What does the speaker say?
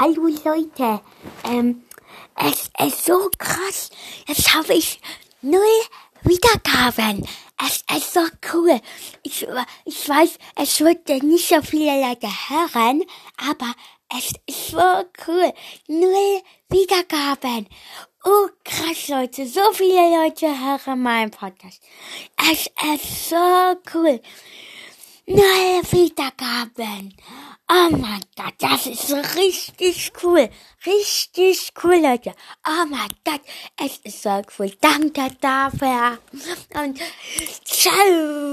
Hallo Leute, ähm, es ist so krass. Jetzt habe ich null Wiedergaben. Es ist so cool. Ich, ich weiß, es wird nicht so viele Leute hören, aber es ist so cool. Null Wiedergaben. Oh, krass, Leute. So viele Leute hören meinen Podcast. Es ist so cool. Null Wiedergaben. Oh mein Gott, das ist richtig cool. Richtig cool, Leute. Oh mein Gott, es ist so cool. Danke dafür. Und ciao.